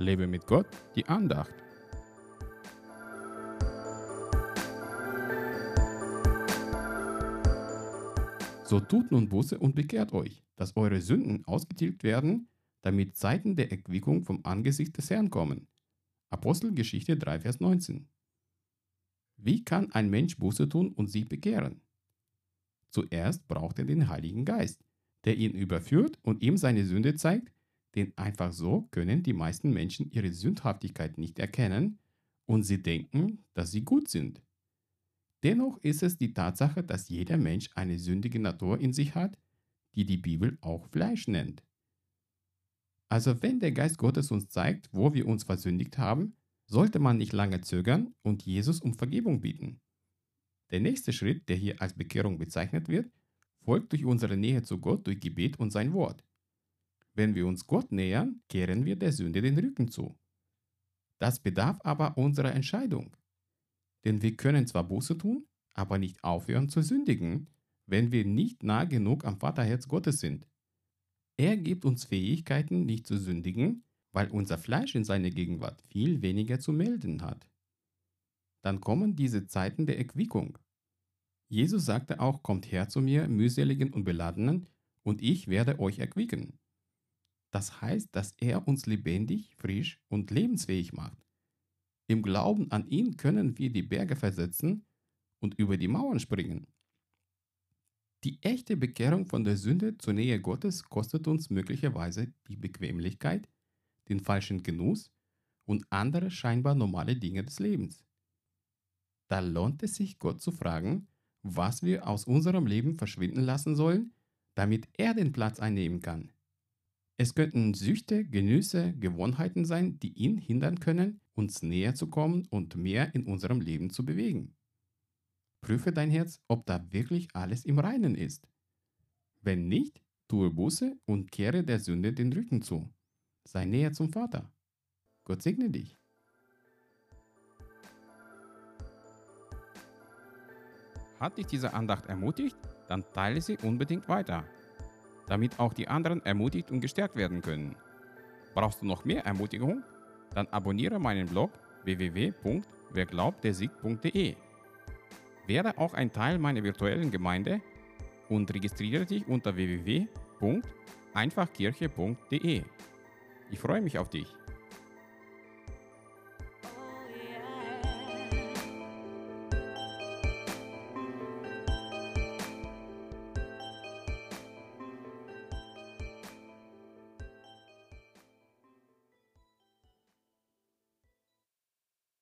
Lebe mit Gott, die Andacht. So tut nun Buße und bekehrt euch, dass eure Sünden ausgetilgt werden, damit Zeiten der Erquickung vom Angesicht des Herrn kommen. Apostelgeschichte 3, Vers 19. Wie kann ein Mensch Buße tun und sich bekehren? Zuerst braucht er den Heiligen Geist, der ihn überführt und ihm seine Sünde zeigt, denn einfach so können die meisten Menschen ihre Sündhaftigkeit nicht erkennen und sie denken, dass sie gut sind. Dennoch ist es die Tatsache, dass jeder Mensch eine sündige Natur in sich hat, die die Bibel auch Fleisch nennt. Also wenn der Geist Gottes uns zeigt, wo wir uns versündigt haben, sollte man nicht lange zögern und Jesus um Vergebung bitten. Der nächste Schritt, der hier als Bekehrung bezeichnet wird, folgt durch unsere Nähe zu Gott durch Gebet und sein Wort. Wenn wir uns Gott nähern, kehren wir der Sünde den Rücken zu. Das bedarf aber unserer Entscheidung. Denn wir können zwar Buße tun, aber nicht aufhören zu sündigen, wenn wir nicht nah genug am Vaterherz Gottes sind. Er gibt uns Fähigkeiten, nicht zu sündigen, weil unser Fleisch in seiner Gegenwart viel weniger zu melden hat. Dann kommen diese Zeiten der Erquickung. Jesus sagte auch, kommt her zu mir, mühseligen und beladenen, und ich werde euch erquicken. Das heißt, dass er uns lebendig, frisch und lebensfähig macht. Im Glauben an ihn können wir die Berge versetzen und über die Mauern springen. Die echte Bekehrung von der Sünde zur Nähe Gottes kostet uns möglicherweise die Bequemlichkeit, den falschen Genuss und andere scheinbar normale Dinge des Lebens. Da lohnt es sich, Gott zu fragen, was wir aus unserem Leben verschwinden lassen sollen, damit er den Platz einnehmen kann. Es könnten Süchte, Genüsse, Gewohnheiten sein, die ihn hindern können, uns näher zu kommen und mehr in unserem Leben zu bewegen. Prüfe dein Herz, ob da wirklich alles im Reinen ist. Wenn nicht, tue Buße und kehre der Sünde den Rücken zu. Sei näher zum Vater. Gott segne dich. Hat dich diese Andacht ermutigt? Dann teile sie unbedingt weiter, damit auch die anderen ermutigt und gestärkt werden können. Brauchst du noch mehr Ermutigung? Dann abonniere meinen Blog www.werglaubtdersieg.de werde auch ein Teil meiner virtuellen Gemeinde und registriere dich unter www.einfachkirche.de. Ich freue mich auf dich.